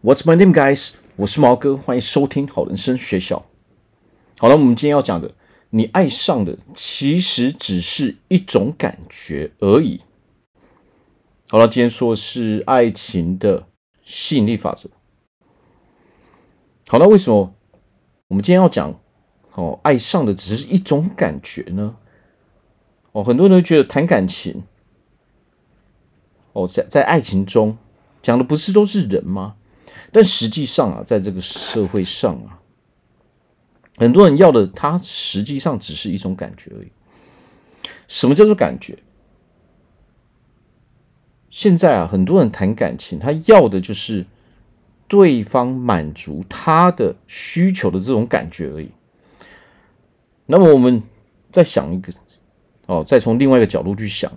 What's my name, guys？我是毛哥，欢迎收听好人生学校。好了，我们今天要讲的，你爱上的其实只是一种感觉而已。好了，今天说的是爱情的吸引力法则。好，那为什么我们今天要讲哦？爱上的只是一种感觉呢？哦，很多人都觉得谈感情哦，在在爱情中讲的不是都是人吗？但实际上啊，在这个社会上啊，很多人要的，他实际上只是一种感觉而已。什么叫做感觉？现在啊，很多人谈感情，他要的就是对方满足他的需求的这种感觉而已。那么我们再想一个，哦，再从另外一个角度去想，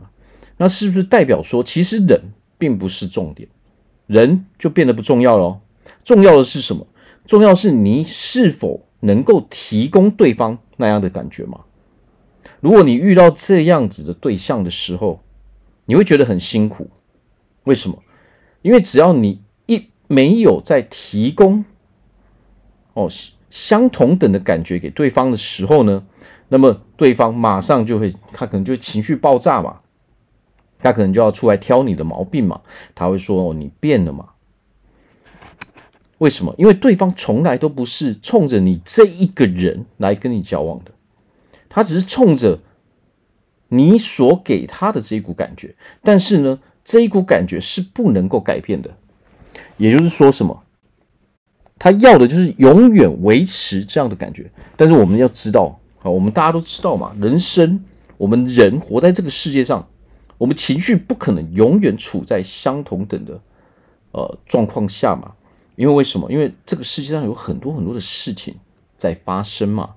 那是不是代表说，其实人并不是重点？人就变得不重要了。重要的是什么？重要是你是否能够提供对方那样的感觉吗？如果你遇到这样子的对象的时候，你会觉得很辛苦。为什么？因为只要你一没有在提供哦相同等的感觉给对方的时候呢，那么对方马上就会，他可能就情绪爆炸嘛。他可能就要出来挑你的毛病嘛，他会说：“哦，你变了嘛？为什么？因为对方从来都不是冲着你这一个人来跟你交往的，他只是冲着你所给他的这一股感觉。但是呢，这一股感觉是不能够改变的。也就是说，什么？他要的就是永远维持这样的感觉。但是我们要知道啊，我们大家都知道嘛，人生，我们人活在这个世界上。”我们情绪不可能永远处在相同等的呃状况下嘛？因为为什么？因为这个世界上有很多很多的事情在发生嘛。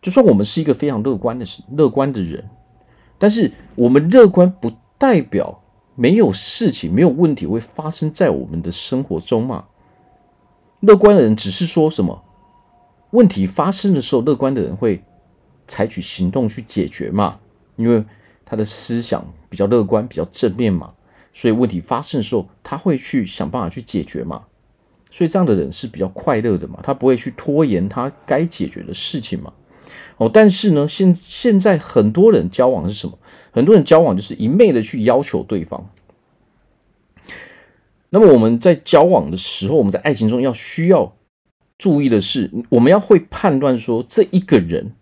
就算我们是一个非常乐观的乐观的人，但是我们乐观不代表没有事情、没有问题会发生在我们的生活中嘛。乐观的人只是说什么问题发生的时候，乐观的人会采取行动去解决嘛？因为他的思想比较乐观，比较正面嘛，所以问题发生的时候，他会去想办法去解决嘛。所以这样的人是比较快乐的嘛，他不会去拖延他该解决的事情嘛。哦，但是呢，现现在很多人交往是什么？很多人交往就是一昧的去要求对方。那么我们在交往的时候，我们在爱情中要需要注意的是，我们要会判断说这一个人。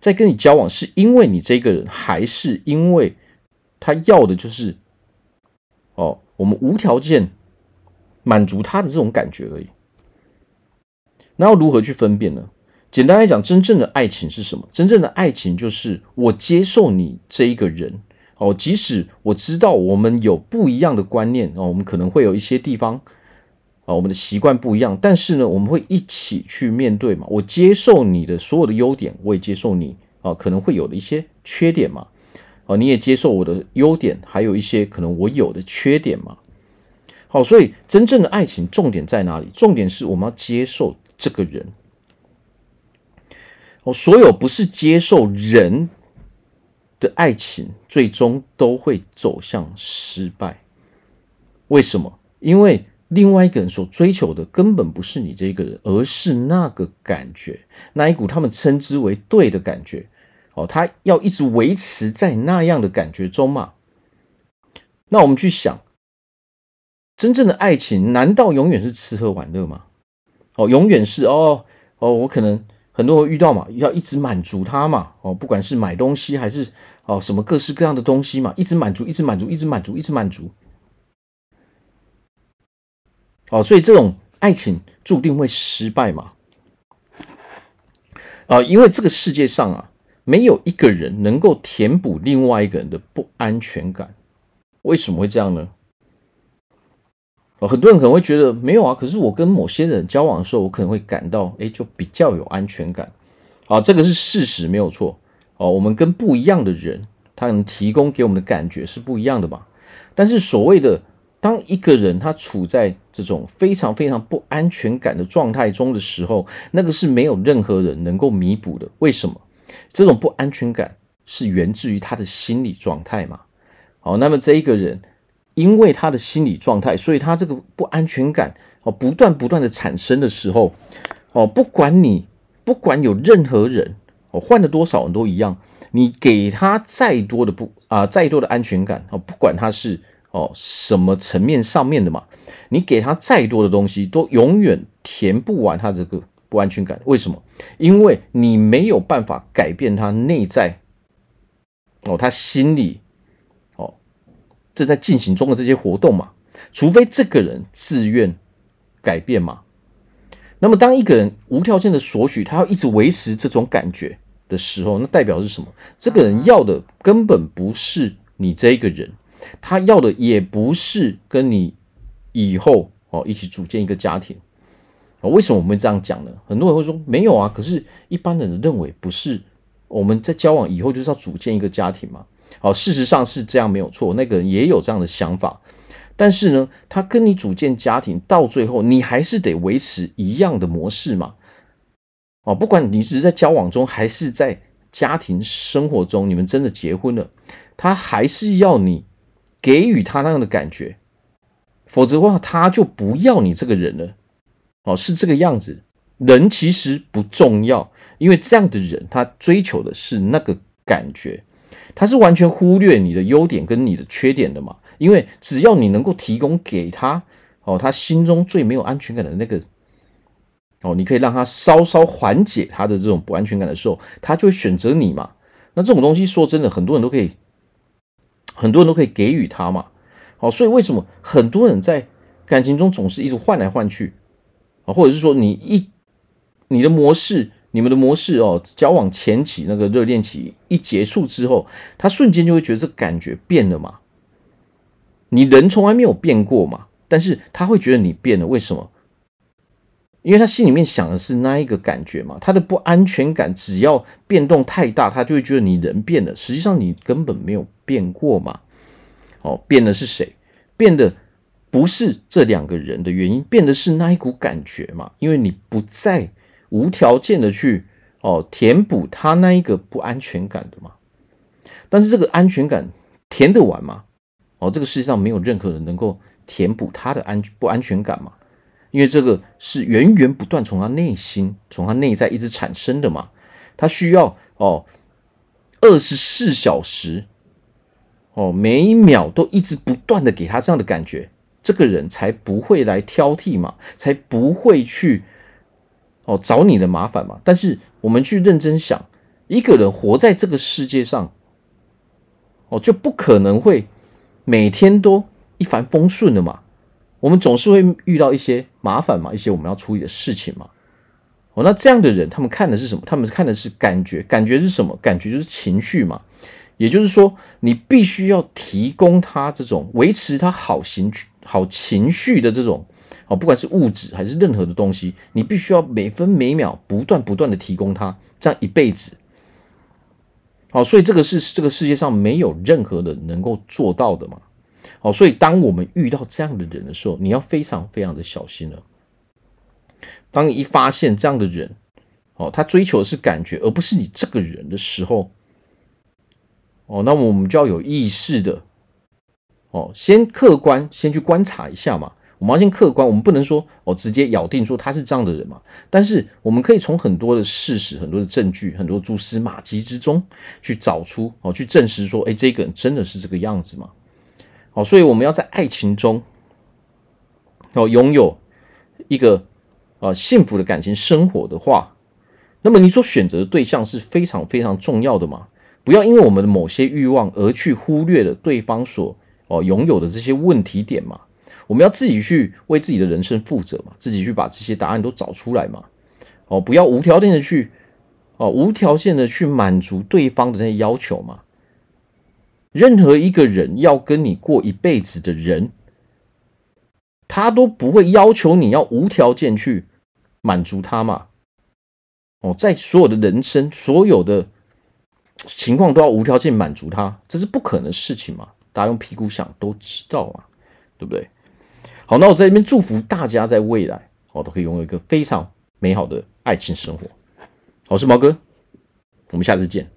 在跟你交往，是因为你这个人，还是因为他要的就是哦，我们无条件满足他的这种感觉而已。那要如何去分辨呢？简单来讲，真正的爱情是什么？真正的爱情就是我接受你这一个人哦，即使我知道我们有不一样的观念哦，我们可能会有一些地方。啊，我们的习惯不一样，但是呢，我们会一起去面对嘛。我接受你的所有的优点，我也接受你啊可能会有的一些缺点嘛。啊，你也接受我的优点，还有一些可能我有的缺点嘛。好，所以真正的爱情重点在哪里？重点是我们要接受这个人。哦，所有不是接受人的爱情，最终都会走向失败。为什么？因为。另外一个人所追求的根本不是你这个人，而是那个感觉，那一股他们称之为对的感觉。哦，他要一直维持在那样的感觉中嘛？那我们去想，真正的爱情难道永远是吃喝玩乐吗？哦，永远是哦哦，我可能很多人遇到嘛，要一直满足他嘛。哦，不管是买东西还是哦什么各式各样的东西嘛，一直满足，一直满足，一直满足，一直满足。哦，所以这种爱情注定会失败嘛？啊，因为这个世界上啊，没有一个人能够填补另外一个人的不安全感。为什么会这样呢？哦，很多人可能会觉得没有啊，可是我跟某些人交往的时候，我可能会感到，哎，就比较有安全感。啊，这个是事实，没有错。哦，我们跟不一样的人，他能提供给我们的感觉是不一样的嘛？但是所谓的。当一个人他处在这种非常非常不安全感的状态中的时候，那个是没有任何人能够弥补的。为什么？这种不安全感是源自于他的心理状态嘛？好，那么这一个人因为他的心理状态，所以他这个不安全感哦不断不断的产生的时候，哦不管你不管有任何人哦换了多少人都一样，你给他再多的不啊再多的安全感哦，不管他是哦什么层面上面的嘛，你给他再多的东西都永远填不完他这个不安全感。为什么？因为你没有办法改变他内在哦，他心里哦。正在进行中的这些活动嘛，除非这个人自愿改变嘛。那么，当一个人无条件的索取，他要一直维持这种感觉的时候，那代表是什么？这个人要的根本不是你这个人，他要的也不是跟你以后哦一起组建一个家庭。为什么我们会这样讲呢？很多人会说没有啊，可是一般人认为不是，我们在交往以后就是要组建一个家庭嘛。好，事实上是这样，没有错。那个人也有这样的想法，但是呢，他跟你组建家庭到最后，你还是得维持一样的模式嘛。哦，不管你是在交往中，还是在家庭生活中，你们真的结婚了，他还是要你给予他那样的感觉，否则的话，他就不要你这个人了。哦，是这个样子。人其实不重要，因为这样的人他追求的是那个感觉。他是完全忽略你的优点跟你的缺点的嘛？因为只要你能够提供给他哦，他心中最没有安全感的那个哦，你可以让他稍稍缓解他的这种不安全感的时候，他就会选择你嘛。那这种东西说真的，很多人都可以，很多人都可以给予他嘛。好，所以为什么很多人在感情中总是一直换来换去啊？或者是说你一你的模式？你们的模式哦，交往前期那个热恋期一结束之后，他瞬间就会觉得这感觉变了嘛。你人从来没有变过嘛，但是他会觉得你变了，为什么？因为他心里面想的是那一个感觉嘛。他的不安全感只要变动太大，他就会觉得你人变了。实际上你根本没有变过嘛。哦，变的是谁？变的不是这两个人的原因，变的是那一股感觉嘛。因为你不再。无条件的去哦填补他那一个不安全感的嘛，但是这个安全感填得完吗？哦，这个世界上没有任何人能够填补他的安不安全感嘛，因为这个是源源不断从他内心从他内在一直产生的嘛，他需要哦二十四小时哦每一秒都一直不断的给他这样的感觉，这个人才不会来挑剔嘛，才不会去。哦，找你的麻烦嘛。但是我们去认真想，一个人活在这个世界上，哦，就不可能会每天都一帆风顺的嘛。我们总是会遇到一些麻烦嘛，一些我们要处理的事情嘛。哦，那这样的人，他们看的是什么？他们看的是感觉，感觉是什么？感觉就是情绪嘛。也就是说，你必须要提供他这种维持他好情绪、好情绪的这种。哦，不管是物质还是任何的东西，你必须要每分每秒不断不断的提供他，这样一辈子。好，所以这个是这个世界上没有任何人能够做到的嘛。好，所以当我们遇到这样的人的时候，你要非常非常的小心了。当你一发现这样的人，哦，他追求的是感觉，而不是你这个人的时候，哦，那么我们就要有意识的，哦，先客观先去观察一下嘛。我们要先客观，我们不能说哦，直接咬定说他是这样的人嘛。但是我们可以从很多的事实、很多的证据、很多蛛丝马迹之中去找出哦，去证实说，哎，这个人真的是这个样子吗？好，所以我们要在爱情中哦，拥有一个啊幸福的感情生活的话，那么你所选择的对象是非常非常重要的嘛。不要因为我们的某些欲望而去忽略了对方所哦拥有的这些问题点嘛。我们要自己去为自己的人生负责嘛，自己去把这些答案都找出来嘛。哦，不要无条件的去，哦，无条件的去满足对方的那些要求嘛。任何一个人要跟你过一辈子的人，他都不会要求你要无条件去满足他嘛。哦，在所有的人生，所有的情况都要无条件满足他，这是不可能的事情嘛。大家用屁股想都知道嘛，对不对？好，那我在这边祝福大家在未来哦，都可以拥有一个非常美好的爱情生活。我是毛哥，我们下次见。